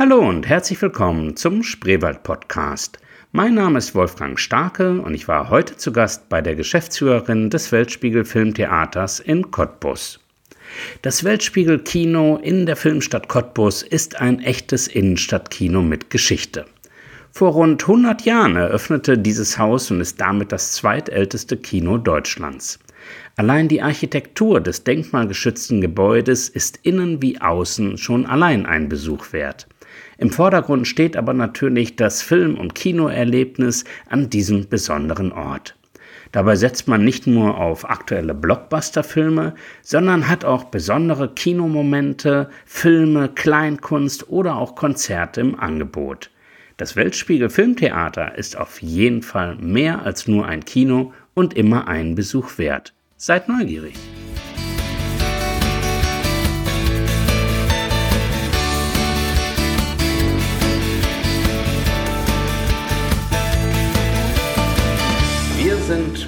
Hallo und herzlich willkommen zum Spreewald Podcast. Mein Name ist Wolfgang Starke und ich war heute zu Gast bei der Geschäftsführerin des Weltspiegel Filmtheaters in Cottbus. Das Weltspiegel Kino in der Filmstadt Cottbus ist ein echtes Innenstadtkino mit Geschichte. Vor rund 100 Jahren eröffnete dieses Haus und ist damit das zweitälteste Kino Deutschlands. Allein die Architektur des denkmalgeschützten Gebäudes ist innen wie außen schon allein ein Besuch wert. Im Vordergrund steht aber natürlich das Film- und Kinoerlebnis an diesem besonderen Ort. Dabei setzt man nicht nur auf aktuelle Blockbuster-Filme, sondern hat auch besondere Kinomomente, Filme, Kleinkunst oder auch Konzerte im Angebot. Das Weltspiegel Filmtheater ist auf jeden Fall mehr als nur ein Kino und immer einen Besuch wert. Seid neugierig!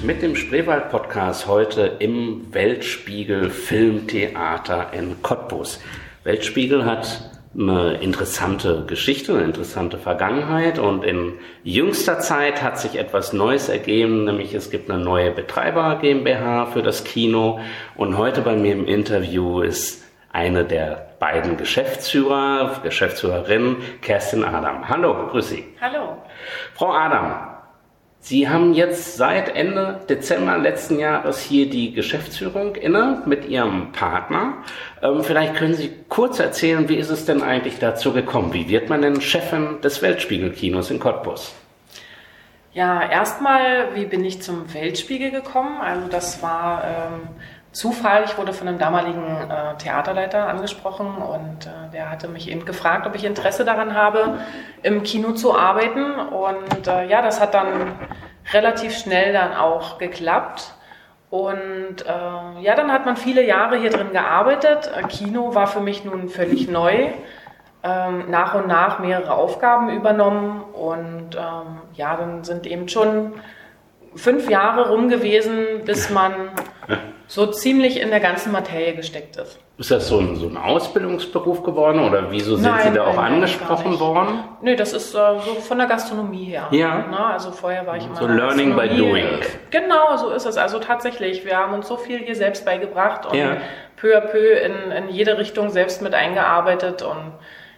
Mit dem Spreewald-Podcast heute im Weltspiegel Filmtheater in Cottbus. Weltspiegel hat eine interessante Geschichte, eine interessante Vergangenheit und in jüngster Zeit hat sich etwas Neues ergeben, nämlich es gibt eine neue Betreiber GmbH für das Kino und heute bei mir im Interview ist eine der beiden Geschäftsführer, Geschäftsführerin Kerstin Adam. Hallo, grüß Sie. Hallo. Frau Adam, Sie haben jetzt seit Ende Dezember letzten Jahres hier die Geschäftsführung inne mit Ihrem Partner. Ähm, vielleicht können Sie kurz erzählen, wie ist es denn eigentlich dazu gekommen? Wie wird man denn Chefin des Weltspiegelkinos in Cottbus? Ja, erstmal, wie bin ich zum Weltspiegel gekommen? Also das war ähm, Zufall. Ich wurde von einem damaligen äh, Theaterleiter angesprochen und äh, der hatte mich eben gefragt, ob ich Interesse daran habe, im Kino zu arbeiten. Und äh, ja, das hat dann relativ schnell dann auch geklappt. Und äh, ja, dann hat man viele Jahre hier drin gearbeitet. Kino war für mich nun völlig neu. Ähm, nach und nach mehrere Aufgaben übernommen und ähm, ja, dann sind eben schon fünf Jahre rum gewesen, bis man so ziemlich in der ganzen Materie gesteckt ist. Ist das so ein, so ein Ausbildungsberuf geworden oder wieso sind nein, Sie da auch nein, angesprochen worden? Nee, das ist äh, so von der Gastronomie her. Ja. Na, also vorher war ich immer. So Learning by Doing. Genau, so ist es. Also tatsächlich, wir haben uns so viel hier selbst beigebracht und Ja. peu à peu in, in jede Richtung selbst mit eingearbeitet und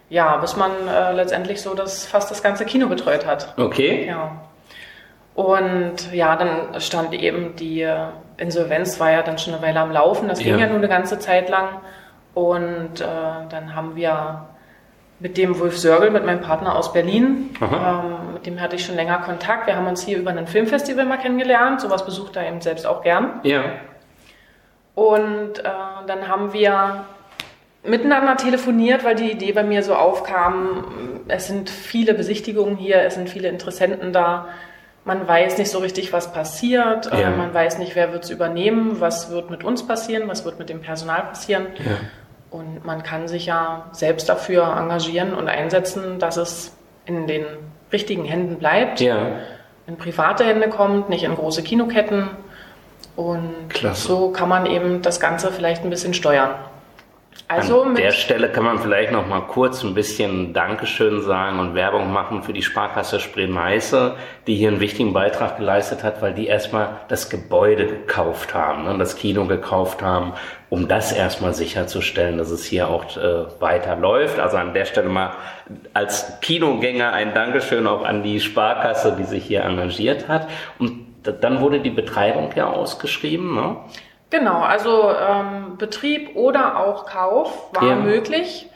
ja, bis man äh, letztendlich so das fast das ganze Kino betreut hat. Okay. Ja. Und ja, dann stand eben die Insolvenz war ja dann schon eine Weile am Laufen. Das ging Ja. ja nun eine ganze Zeit lang. Und äh, dann haben wir mit dem Wolf Sörgel, mit meinem Partner aus Berlin, ähm, mit dem hatte ich schon länger Kontakt. Wir haben uns hier über ein Filmfestival mal kennengelernt. Sowas besucht er eben selbst auch gern. Ja. Und äh, dann haben wir miteinander telefoniert, weil die Idee bei mir so aufkam, es sind viele Besichtigungen hier, es sind viele Interessenten da. Man weiß nicht so richtig, was passiert. Ja. Äh, man weiß nicht, wer wird es übernehmen, was wird mit uns passieren, was wird mit dem Personal passieren. Ja. Und man kann sich ja selbst dafür engagieren und einsetzen, dass es in den richtigen Händen bleibt, Ja. in private Hände kommt, nicht in große Kinoketten. Und Klasse. so kann man eben das Ganze vielleicht ein bisschen steuern. Also An der Stelle kann man vielleicht noch mal kurz ein bisschen Dankeschön sagen und Werbung machen für die Sparkasse Spree-Meiße, die hier einen wichtigen Beitrag geleistet hat, weil die erstmal das Gebäude gekauft haben, ne, das Kino gekauft haben, um das erstmal sicherzustellen, dass es hier auch äh, weiterläuft. Also an der Stelle mal als Kinogänger ein Dankeschön auch an die Sparkasse, die sich hier engagiert hat. Und dann wurde die Betreibung ja ausgeschrieben. Ne? Genau, also ähm, Betrieb oder auch Kauf war Ja. möglich.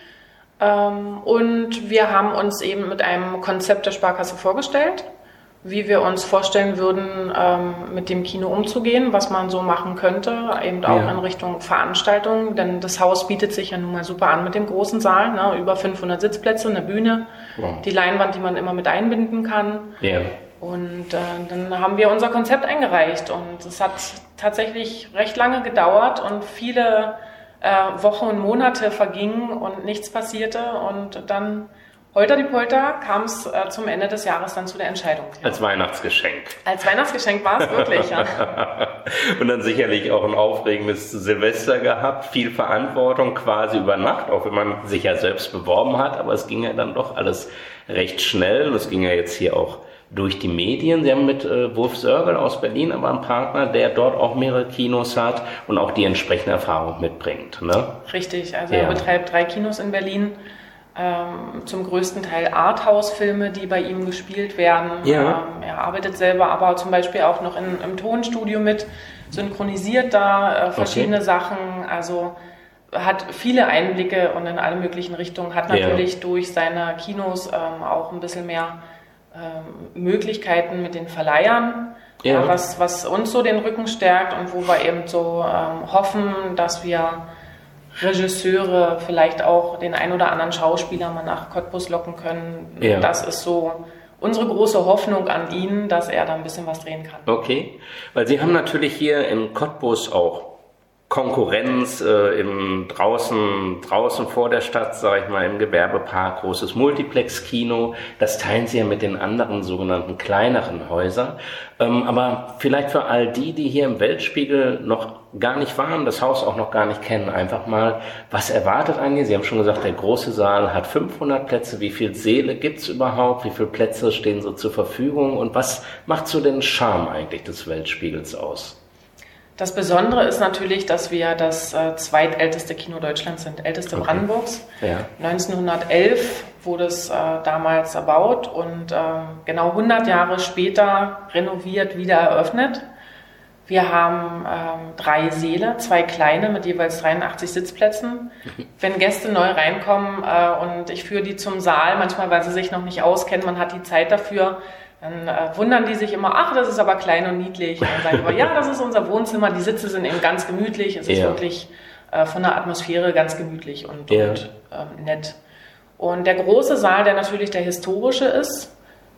Ähm, und wir haben uns eben mit einem Konzept der Sparkasse vorgestellt, wie wir uns vorstellen würden, ähm, mit dem Kino umzugehen, was man so machen könnte, eben auch Ja. in Richtung Veranstaltungen, denn das Haus bietet sich ja nun mal super an mit dem großen Saal, ne? über 500 Sitzplätze, eine Bühne, Wow. die Leinwand, die man immer mit einbinden kann. Ja. Und äh, dann haben wir unser Konzept eingereicht und es hat tatsächlich recht lange gedauert und viele äh, Wochen und Monate vergingen und nichts passierte und dann Holter die Polter kam es äh, zum Ende des Jahres dann zu der Entscheidung. Als Weihnachtsgeschenk. Als Weihnachtsgeschenk war es wirklich, ja. Und dann sicherlich auch ein aufregendes Silvester gehabt, viel Verantwortung quasi über Nacht, auch wenn man sich ja selbst beworben hat, aber es ging ja dann doch alles recht schnell und es ging ja jetzt hier auch durch die Medien. Sie haben mit äh, Wolf Sörgel aus Berlin aber einen Partner, der dort auch mehrere Kinos hat und auch die entsprechende Erfahrung mitbringt. Ne? Richtig, also ja. er betreibt drei Kinos in Berlin. Ähm, zum größten Teil Arthouse-Filme, die bei ihm gespielt werden. Ja. Ähm, er arbeitet selber aber zum Beispiel auch noch in, im Tonstudio mit, synchronisiert da äh, verschiedene okay. Sachen. Also hat viele Einblicke und in alle möglichen Richtungen, hat natürlich ja. durch seine Kinos ähm, auch ein bisschen mehr ähm, Möglichkeiten mit den Verleihern, ja. was, was uns so den Rücken stärkt und wo wir eben so ähm, hoffen, dass wir Regisseure, vielleicht auch den ein oder anderen Schauspieler mal nach Cottbus locken können. Ja. Das ist so unsere große Hoffnung an ihn, dass er da ein bisschen was drehen kann. Okay, weil Sie haben natürlich hier in Cottbus auch Konkurrenz äh, im draußen draußen vor der Stadt, sage ich mal, im Gewerbepark, großes Multiplex-Kino. Das teilen sie ja mit den anderen sogenannten kleineren Häusern. Ähm, aber vielleicht für all die, die hier im Weltspiegel noch gar nicht waren, das Haus auch noch gar nicht kennen, einfach mal, was erwartet einen? Sie haben schon gesagt, der große Saal hat 500 Plätze. Wie viel Seele gibt's überhaupt? Wie viele Plätze stehen so zur Verfügung? Und was macht so den Charme eigentlich des Weltspiegels aus? Das Besondere ist natürlich, dass wir das äh, zweitälteste Kino Deutschlands sind, älteste okay. Brandenburgs. Ja. 1911 wurde es äh, damals erbaut und äh, genau 100 Jahre später renoviert, wieder eröffnet. Wir haben ähm, drei Säle, zwei kleine mit jeweils 83 Sitzplätzen. Wenn Gäste neu reinkommen äh, und ich führe die zum Saal, manchmal weil sie sich noch nicht auskennen, man hat die Zeit dafür, dann äh, wundern die sich immer, ach, das ist aber klein und niedlich. Und dann sagen wir, ja, das ist unser Wohnzimmer, die Sitze sind eben ganz gemütlich, es ist ja. wirklich äh, von der Atmosphäre ganz gemütlich und, ja. und ähm, nett. Und der große Saal, der natürlich der historische ist,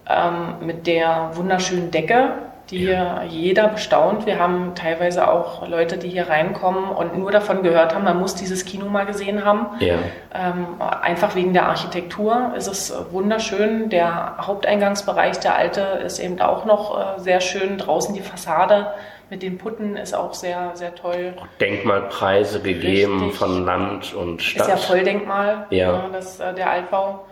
ähm, mit der wunderschönen Decke, die ja. jeder bestaunt. Wir haben teilweise auch Leute, die hier reinkommen und nur davon gehört haben, man muss dieses Kino mal gesehen haben. Ja. Ähm, einfach wegen der Architektur ist es wunderschön. Der Haupteingangsbereich, der alte, ist eben auch noch äh, sehr schön. Draußen die Fassade mit den Putten ist auch sehr, sehr toll. Denkmalpreise gegeben Richtig. von Land und Stadt. Ist ja Volldenkmal, ja. ja das, äh, der Altbau.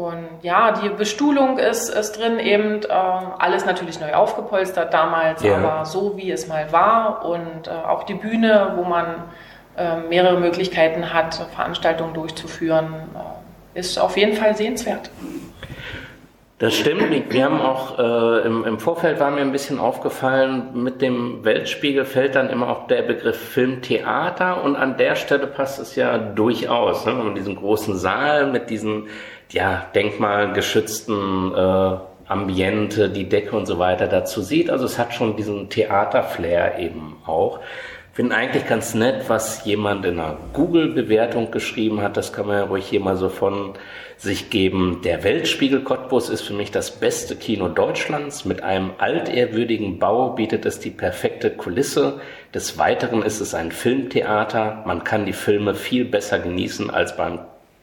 Und ja, die Bestuhlung ist, ist drin, eben äh, alles natürlich neu aufgepolstert damals, ja. aber so wie es mal war. Und äh, auch die Bühne, wo man äh, mehrere Möglichkeiten hat, Veranstaltungen durchzuführen, äh, ist auf jeden Fall sehenswert. Das stimmt. Wir haben auch äh, im, im, Vorfeld war mir ein bisschen aufgefallen, mit dem Weltspiegel fällt dann immer auch der Begriff Filmtheater und an der Stelle passt es ja durchaus. Ne? Wenn man diesen großen Saal mit diesen ja, denkmalgeschützten äh, Ambiente, die Decke und so weiter dazu sieht. Also es hat schon diesen Theaterflair eben auch. Finde eigentlich ganz nett, was jemand in einer Google-Bewertung geschrieben hat. Das kann man ja ruhig hier mal so von sich geben. Der Weltspiegel Cottbus ist für mich das beste Kino Deutschlands. Mit einem altehrwürdigen Bau bietet es die perfekte Kulisse. Des Weiteren ist es ein Filmtheater. Man kann die Filme viel besser genießen als beim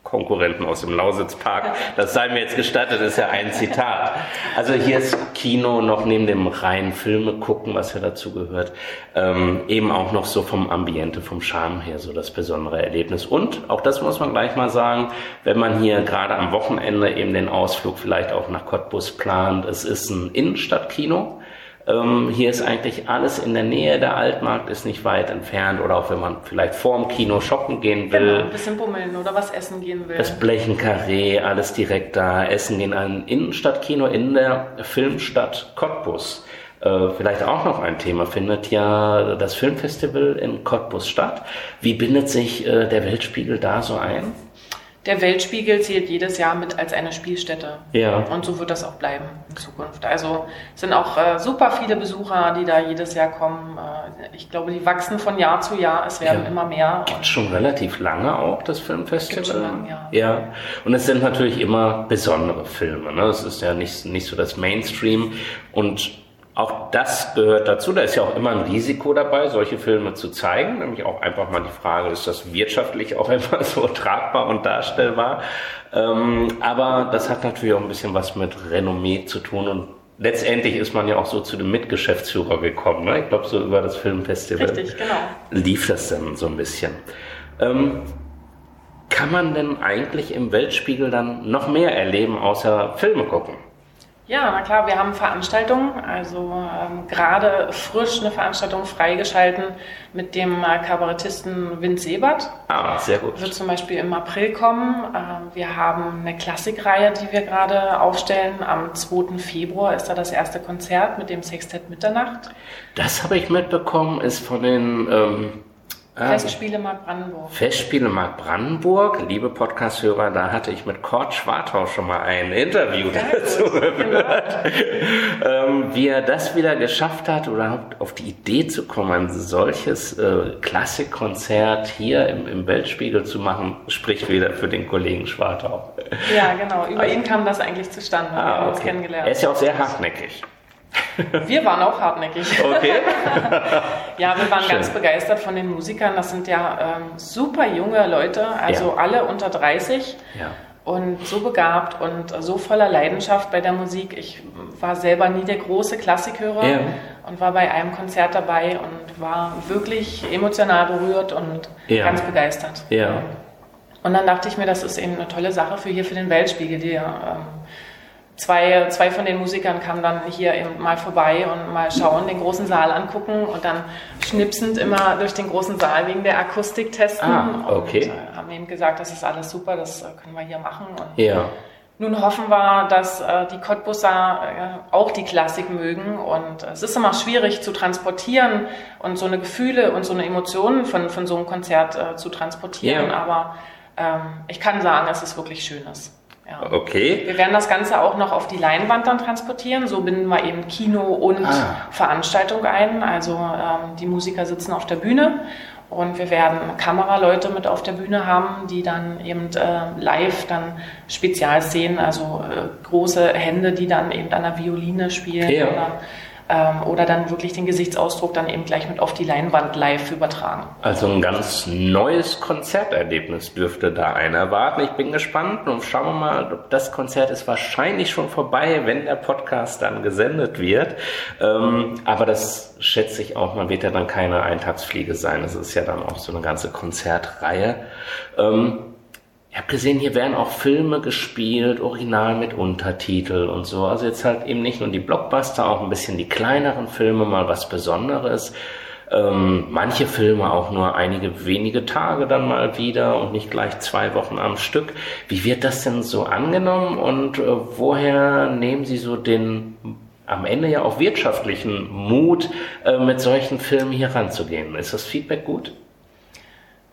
Konkurrenten aus dem Lausitzpark. Das sei mir jetzt gestattet, ist ja ein Zitat. Also hier ist Kino noch neben dem reinen Filme gucken, was ja dazu gehört, ähm, eben auch noch so vom Ambiente, vom Charme her so das besondere Erlebnis. Und auch das muss man gleich mal sagen, wenn man hier gerade am Wochenende eben den Ausflug vielleicht auch nach Cottbus plant, es ist ein Innenstadtkino. Ähm, hier ist eigentlich alles in der Nähe, der Altmarkt ist nicht weit entfernt oder auch wenn man vielleicht vorm Kino shoppen gehen will. Genau, ein bisschen bummeln oder was essen gehen will. Das Blechenkarree, alles direkt da. Essen gehen ein Innenstadtkino in der Filmstadt Cottbus. Äh, vielleicht auch noch ein Thema, findet ja das Filmfestival in Cottbus statt. Wie bindet sich äh, der Weltspiegel da so ein? Der Weltspiegel zählt jedes Jahr mit als eine Spielstätte. Ja. Und so wird das auch bleiben in Zukunft. Also es sind auch äh, super viele Besucher, die da jedes Jahr kommen. Äh, ich glaube, die wachsen von Jahr zu Jahr. Es werden ja. immer mehr. Gibt schon relativ lange auch das Filmfestival. Gibt schon lange, ja. ja. Und es sind natürlich immer besondere Filme. Ne? Es ist ja nicht, nicht so das Mainstream. Und auch das gehört dazu. Da ist ja auch immer ein Risiko dabei, solche Filme zu zeigen. Nämlich auch einfach mal die Frage, ist das wirtschaftlich auch immer so tragbar und darstellbar? Ähm, aber das hat natürlich auch ein bisschen was mit Renommee zu tun und letztendlich ist man ja auch so zu dem Mitgeschäftsführer gekommen. Ne? Ich glaube, so über das Filmfestival Richtig, genau. lief das dann so ein bisschen. Ähm, kann man denn eigentlich im Weltspiegel dann noch mehr erleben, außer Filme gucken? Ja, na klar, wir haben Veranstaltungen, also ähm, gerade frisch eine Veranstaltung freigeschalten mit dem äh, Kabarettisten Vince Ebert. Ah, sehr gut. Wird zum Beispiel im April kommen. Ähm, wir haben eine Klassikreihe, die wir gerade aufstellen. Am 2. Februar ist da das erste Konzert mit dem Sextett Mitternacht. Das habe ich mitbekommen, ist von den ähm, Ah, Festspiele Mark Brandenburg. Festspiele Mark Brandenburg, liebe Podcast-Hörer, da hatte ich mit Kurt Schwartau schon mal ein Interview ja, dazu gehört. Genau. ähm, wie er das wieder geschafft hat oder auf die Idee zu kommen, ein solches äh, Klassikkonzert hier im, im, Weltspiegel zu machen, spricht wieder für den Kollegen Schwartau. Ja, genau. Über also, ihn kam das eigentlich zustande. Ah, wir haben okay. uns kennengelernt. Er ist ja auch sehr hartneckig. Wir waren auch hartnäckig. Okay. ja, wir waren Schön. ganz begeistert von den Musikern. Das sind ja ähm, super junge Leute, also ja. alle unter 30. Ja. Und so begabt und so voller Leidenschaft bei der Musik. Ich war selber nie der große Klassikhörer ja. und war bei einem Konzert dabei und war wirklich emotional berührt und ganz begeistert. Ja. Und dann dachte ich mir, das ist eben eine tolle Sache für hier für den Weltspiegel, die ähm, zwei, zwei von den Musikern kamen dann hier eben mal vorbei und mal schauen, den großen Saal angucken und dann schnipsend immer durch den großen Saal wegen der Akustik testen. Ah, okay. Und äh, haben eben gesagt, das ist alles super, das äh, können wir hier machen. Und ja. Nun hoffen wir, dass äh, die Cottbusser äh, auch die Klassik mögen. Und es ist immer schwierig zu transportieren und so eine Gefühle und so eine Emotionen von, von so einem Konzert äh, zu transportieren. Ja. Aber ähm, ich kann sagen, es ist wirklich Schönes. Ja. Okay. Wir werden das Ganze auch noch auf die Leinwand dann transportieren. So binden wir eben Kino und ah. Veranstaltung ein. Also ähm, die Musiker sitzen auf der Bühne und wir werden Kameraleute mit auf der Bühne haben, die dann eben äh, live dann Spezialszenen, also äh, große Hände, die dann eben an der Violine spielen ja. oder ähm, oder dann wirklich den Gesichtsausdruck dann eben gleich mit auf die Leinwand live übertragen. Also ein ganz neues Konzerterlebnis dürfte da einer erwarten. Ich bin gespannt und schauen wir mal, das Konzert ist wahrscheinlich schon vorbei, wenn der Podcast dann gesendet wird. Ähm, aber das schätze ich auch, man wird ja dann keine Eintagsfliege sein. Es ist ja dann auch so eine ganze Konzertreihe. Ähm, ich habe gesehen, hier werden auch Filme gespielt, original mit Untertitel und so. Also jetzt halt eben nicht nur die Blockbuster, auch ein bisschen die kleineren Filme, mal was Besonderes. Ähm, manche Filme auch nur einige wenige Tage dann mal wieder und nicht gleich zwei Wochen am Stück. Wie wird das denn so angenommen und äh, woher nehmen Sie so den am Ende ja auch wirtschaftlichen Mut, äh, mit solchen Filmen hier ranzugehen? Ist das Feedback gut?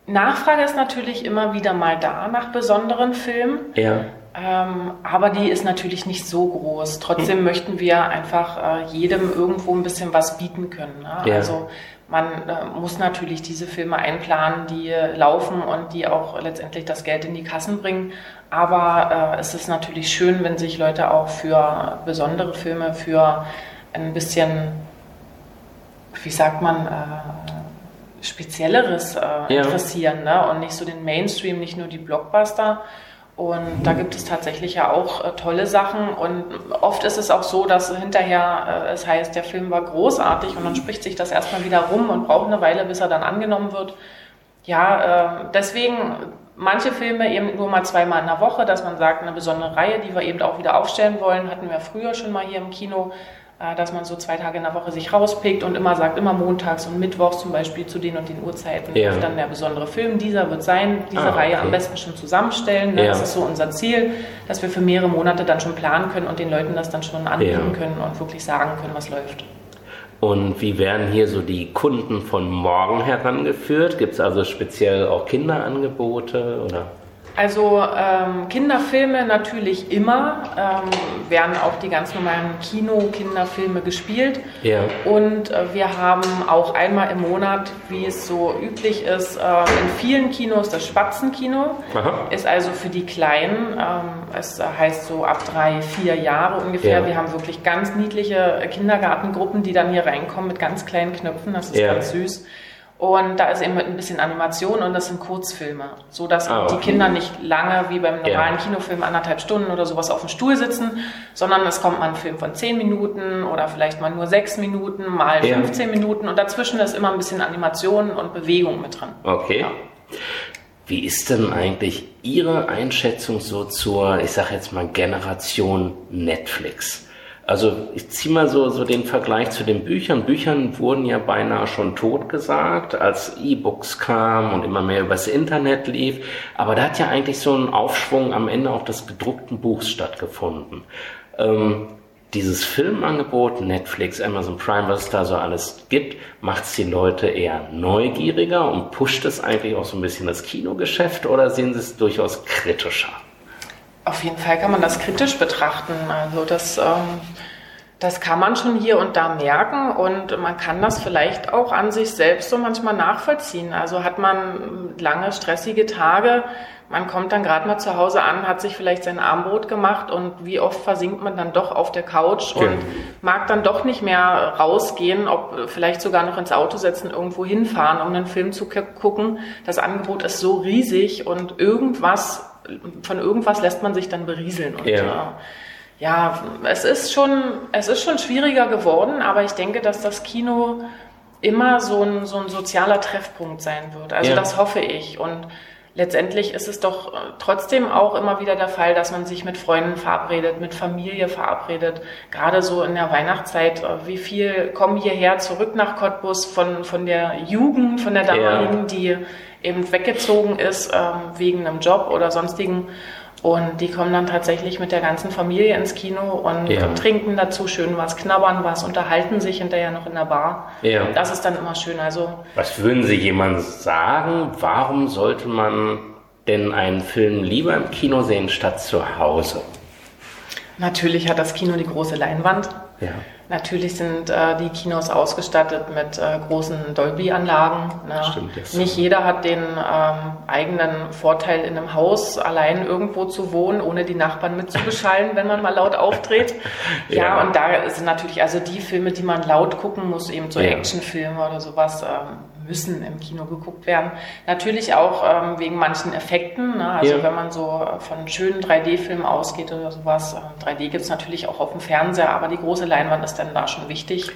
Nachfrage ist natürlich immer wieder mal da nach besonderen Filmen. Ja. Ähm, aber die ist natürlich nicht so groß. Trotzdem hm. möchten wir einfach äh, jedem irgendwo ein bisschen was bieten können. Ne? Ja. Also man äh, muss natürlich diese Filme einplanen, die laufen und die auch letztendlich das Geld in die Kassen bringen. Aber äh, es ist natürlich schön, wenn sich Leute auch für besondere Filme, für ein bisschen, wie sagt man, äh, Spezielleres äh, ja. interessieren ne? und nicht so den Mainstream, nicht nur die Blockbuster. Und da gibt es tatsächlich ja auch äh, tolle Sachen. Und oft ist es auch so, dass hinterher äh, es heißt, der Film war großartig und dann spricht sich das erstmal wieder rum und braucht eine Weile, bis er dann angenommen wird. Ja, äh, deswegen manche Filme eben nur mal zweimal in der Woche, dass man sagt, eine besondere Reihe, die wir eben auch wieder aufstellen wollen, hatten wir früher schon mal hier im Kino. Äh, dass man so zwei Tage in der Woche sich rauspickt und immer sagt, immer montags und mittwochs zum Beispiel zu den und den Uhrzeiten ja. dann der besondere Film. Dieser wird sein, diese ah, okay. Reihe am besten schon zusammenstellen. Ne? Ja. Das ist so unser Ziel, dass wir für mehrere Monate dann schon planen können und den Leuten das dann schon anbieten ja. können und wirklich sagen können, was läuft. Und wie werden hier so die Kunden von morgen herangeführt? Gibt es also speziell auch Kinderangebote oder? Also ähm, Kinderfilme natürlich immer, ähm, werden auch die ganz normalen Kino-Kinderfilme gespielt. Ja. Und äh, wir haben auch einmal im Monat, wie es so üblich ist, äh, in vielen Kinos das Spatzenkino. Aha. Ist also für die Kleinen, ähm, es heißt so ab drei, vier Jahre ungefähr. Ja. Wir haben wirklich ganz niedliche Kindergartengruppen, die dann hier reinkommen mit ganz kleinen Knöpfen. Das ist Ja. ganz süß. Und da ist eben ein bisschen Animation und das sind Kurzfilme, so dass Ah, die okay. Kinder nicht lange wie beim normalen Ja. Kinofilm anderthalb Stunden oder sowas auf dem Stuhl sitzen, sondern es kommt mal ein Film von 10 Minuten oder vielleicht mal nur 6 Minuten, mal Ja. 15 Minuten und dazwischen ist immer ein bisschen Animation und Bewegung mit drin. Okay. Ja. Wie ist denn eigentlich Ihre Einschätzung so zur, ich sage jetzt mal, Generation Netflix? Also ich ziehe mal so, so den Vergleich zu den Büchern. Büchern wurden ja beinahe schon tot gesagt, als E-Books kamen und immer mehr übers Internet lief. Aber da hat ja eigentlich so ein Aufschwung am Ende auch des gedruckten Buchs stattgefunden. Ähm, dieses Filmangebot, Netflix, Amazon Prime, was es da so alles gibt, macht es die Leute eher neugieriger und pusht es eigentlich auch so ein bisschen das Kinogeschäft oder sehen sie es durchaus kritischer? Auf jeden Fall kann man das kritisch betrachten. Also das, ähm, das kann man schon hier und da merken und man kann das vielleicht auch an sich selbst so manchmal nachvollziehen. Also hat man lange stressige Tage, man kommt dann gerade mal zu Hause an, hat sich vielleicht sein Armbrot gemacht und wie oft versinkt man dann doch auf der Couch und Genau. mag dann doch nicht mehr rausgehen, ob vielleicht sogar noch ins Auto setzen, irgendwo hinfahren, um einen Film zu gu- gucken. Das Angebot ist so riesig und irgendwas, von irgendwas lässt man sich dann berieseln. Und, Ja. äh, ja, es ist schon, es ist schon schwieriger geworden, aber ich denke, dass das Kino immer so ein, so ein sozialer Treffpunkt sein wird. Also Ja. das hoffe ich. Und letztendlich ist es doch äh, trotzdem auch immer wieder der Fall, dass man sich mit Freunden verabredet, mit Familie verabredet. Gerade so in der Weihnachtszeit, äh, wie viel kommen hierher zurück nach Cottbus von, von der Jugend, von der damaligen, die eben weggezogen ist ähm, wegen einem Job oder sonstigen. Und die kommen dann tatsächlich mit der ganzen Familie ins Kino und Ja. trinken dazu schön was, knabbern was, unterhalten sich hinterher noch in der Bar. Ja. Das ist dann immer schön. Also Was würden Sie jemandem sagen? Warum sollte man denn einen Film lieber im Kino sehen statt zu Hause? natürlich hat das Kino die große Leinwand. Ja. Natürlich sind äh, die Kinos ausgestattet mit äh, großen Dolby-Anlagen. Ne? Stimmt, Nicht jeder hat den ähm, eigenen Vorteil, in einem Haus allein irgendwo zu wohnen, ohne die Nachbarn mitzubeschallen, wenn man mal laut auftritt. Ja, Ja. und da sind natürlich also die Filme, die man laut gucken muss, eben so Ja. Actionfilme oder sowas, ähm, müssen im Kino geguckt werden. Natürlich auch ähm, wegen manchen Effekten. Ne? Also Ja. wenn man so von schönen 3D-Filmen ausgeht oder sowas. ähm, 3D gibt es natürlich auch auf dem Fernseher, aber die große Leinwand ist dann da schon wichtig.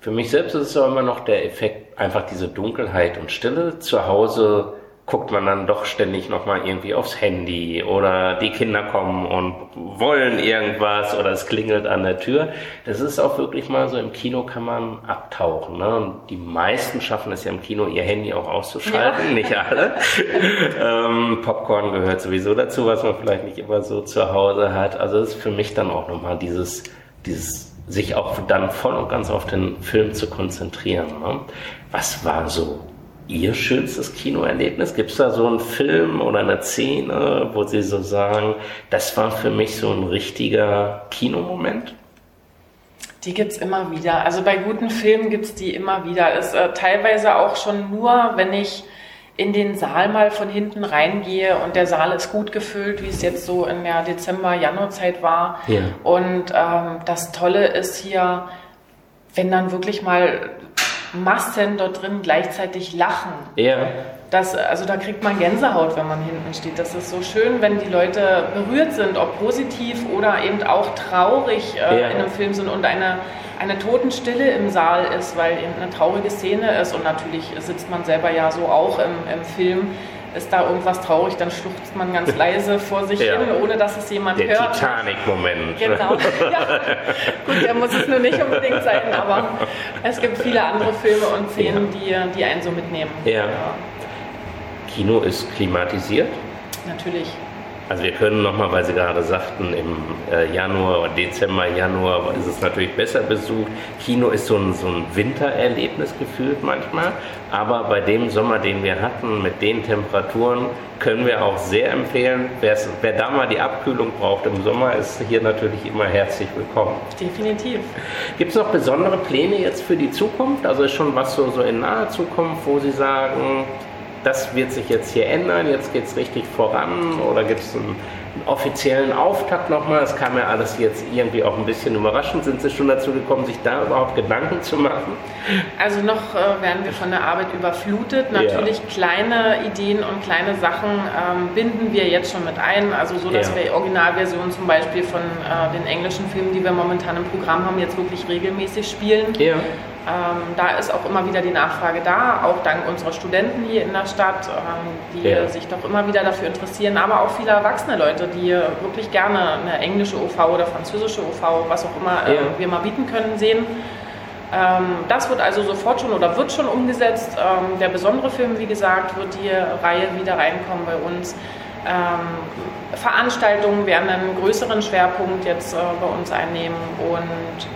Für mich selbst ist es aber immer noch der Effekt, einfach diese Dunkelheit und Stille. Zu Hause guckt man dann doch ständig nochmal irgendwie aufs Handy oder die Kinder kommen und wollen irgendwas oder es klingelt an der Tür. Das ist auch wirklich mal so, im Kino kann man abtauchen. Ne? Und die meisten schaffen es ja im Kino, ihr Handy auch auszuschalten, Ja. nicht alle. ähm, Popcorn gehört sowieso dazu, was man vielleicht nicht immer so zu Hause hat. Also das ist für mich dann auch nochmal dieses, dieses sich auch dann voll und ganz auf den Film zu konzentrieren. Ne? Was war so Ihr schönstes Kinoerlebnis? Gibt es da so einen Film oder eine Szene, wo Sie so sagen, das war für mich so ein richtiger Kinomoment? Die gibt's immer wieder. Also bei guten Filmen gibt's die immer wieder. Ist äh, teilweise auch schon nur, wenn ich in den Saal mal von hinten reingehe und der Saal ist gut gefüllt, wie es jetzt so in der Dezember-Januarzeit war. Ja. Und ähm, das Tolle ist hier, wenn dann wirklich mal Massen dort drin gleichzeitig lachen. Ja. Das, also da kriegt man Gänsehaut, wenn man hinten steht. Das ist so schön, wenn die Leute berührt sind, ob positiv oder eben auch traurig äh, Ja. in einem Film sind und eine, eine Totenstille im Saal ist, weil eben eine traurige Szene ist und natürlich sitzt man selber ja so auch im, im Film. Ist da irgendwas traurig, dann schluchzt man ganz leise vor sich Ja. hin, ohne dass es jemand Der hört. Titanic-Moment. Genau. Ja. Gut, der muss es nur nicht unbedingt sein, aber es gibt viele andere Filme und Szenen, die, die einen so mitnehmen. Ja. Kino ist klimatisiert. Natürlich. Also wir können nochmal, weil Sie gerade sagten, im äh, Januar, Dezember, Januar ist es natürlich besser besucht. Kino ist so ein, so ein Wintererlebnis gefühlt manchmal. Aber bei dem Sommer, den wir hatten, mit den Temperaturen, können wir auch sehr empfehlen. Wer da mal die Abkühlung braucht im Sommer, ist hier natürlich immer herzlich willkommen. Definitiv. Gibt es noch besondere Pläne jetzt für die Zukunft? Also ist schon was so, so in naher Zukunft, wo Sie sagen, das wird sich jetzt hier ändern, jetzt geht es richtig voran oder gibt es einen, einen, offiziellen Auftakt nochmal? Das kam ja alles jetzt irgendwie auch ein bisschen überraschend. Sind Sie schon dazu gekommen, sich da überhaupt Gedanken zu machen? Also noch äh, werden wir von der Arbeit überflutet. Natürlich ja. kleine Ideen und kleine Sachen ähm, binden wir jetzt schon mit ein. Also so, dass ja. wir Originalversionen zum Beispiel von äh, den englischen Filmen, die wir momentan im Programm haben, jetzt wirklich regelmäßig spielen. Ja. Ähm, da ist auch immer wieder die Nachfrage da, auch dank unserer Studenten hier in der Stadt, ähm, die ja. sich doch immer wieder dafür interessieren, aber auch viele erwachsene Leute, die wirklich gerne eine englische OV oder französische OV, was auch immer äh, ja. wir mal bieten können, sehen. Ähm, das wird also sofort schon oder wird schon umgesetzt. Ähm, der besondere Film, wie gesagt, wird die Reihe wieder reinkommen bei uns. Ähm, Veranstaltungen werden einen größeren Schwerpunkt jetzt äh, bei uns einnehmen und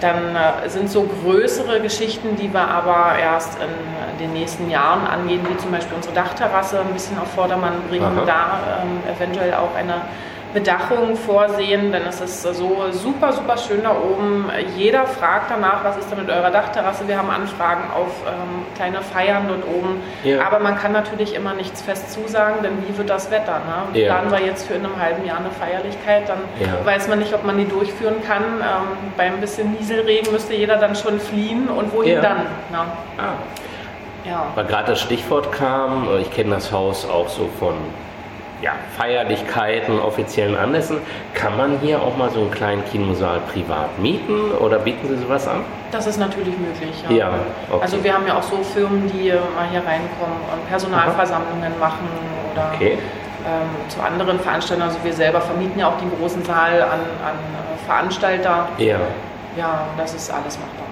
dann äh, sind so größere Geschichten, die wir aber erst in den nächsten Jahren angehen, wie zum Beispiel unsere Dachterrasse ein bisschen auf Vordermann bringen, Aha. da ähm, eventuell auch eine Bedachung vorsehen, denn es ist so super, super schön da oben. Jeder fragt danach, was ist denn mit eurer Dachterrasse? Wir haben Anfragen auf ähm, kleine Feiern dort oben. Ja. Aber man kann natürlich immer nichts fest zusagen, denn wie wird das Wetter? Ne? Ja. Planen wir jetzt für in einem halben Jahr eine Feierlichkeit, dann ja. weiß man nicht, ob man die durchführen kann. Ähm, bei ein bisschen Nieselregen müsste jeder dann schon fliehen und wohin dann? Ne? Ah. Ja. Weil gerade das Stichwort kam, ich kenne das Haus auch so von ja, Feierlichkeiten, offiziellen Anlässen. Kann man hier auch mal so einen kleinen Kinosaal privat mieten oder bieten Sie sowas an? Das ist natürlich möglich, ja. ja okay. Also wir haben ja auch so Firmen, die mal hier reinkommen und Personalversammlungen Aha. machen oder okay. ähm, zu anderen Veranstaltungen. Also wir selber vermieten ja auch den großen Saal an, an Veranstalter. Ja. Ja, das ist alles machbar.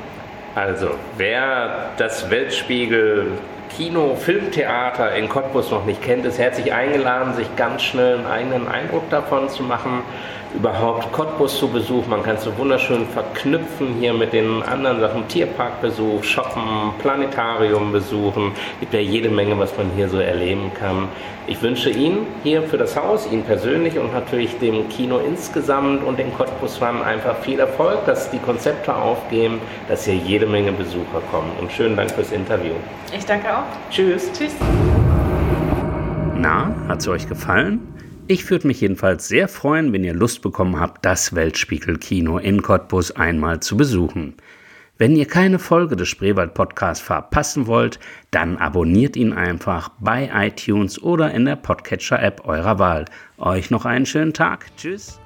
Also, wer das Weltspiegel Kino, Filmtheater in Cottbus noch nicht kennt, ist herzlich eingeladen, sich ganz schnell einen eigenen Eindruck davon zu machen überhaupt Cottbus zu besuchen. Man kann es so wunderschön verknüpfen hier mit den anderen Sachen. Tierparkbesuch, Shoppen, Planetarium besuchen. Es gibt ja jede Menge, was man hier so erleben kann. Ich wünsche Ihnen hier für das Haus, Ihnen persönlich und natürlich dem Kino insgesamt und den Cottbus-Fans einfach viel Erfolg, dass die Konzepte aufgehen, dass hier jede Menge Besucher kommen. Und schönen Dank fürs Interview. Ich danke auch. Tschüss. Tschüss. Na, hat es euch gefallen? Ich würde mich jedenfalls sehr freuen, wenn ihr Lust bekommen habt, das Weltspiegel-Kino in Cottbus einmal zu besuchen. Wenn ihr keine Folge des Spreewald Podcasts verpassen wollt, dann abonniert ihn einfach bei iTunes oder in der Podcatcher App eurer Wahl. Euch noch einen schönen Tag. Tschüss.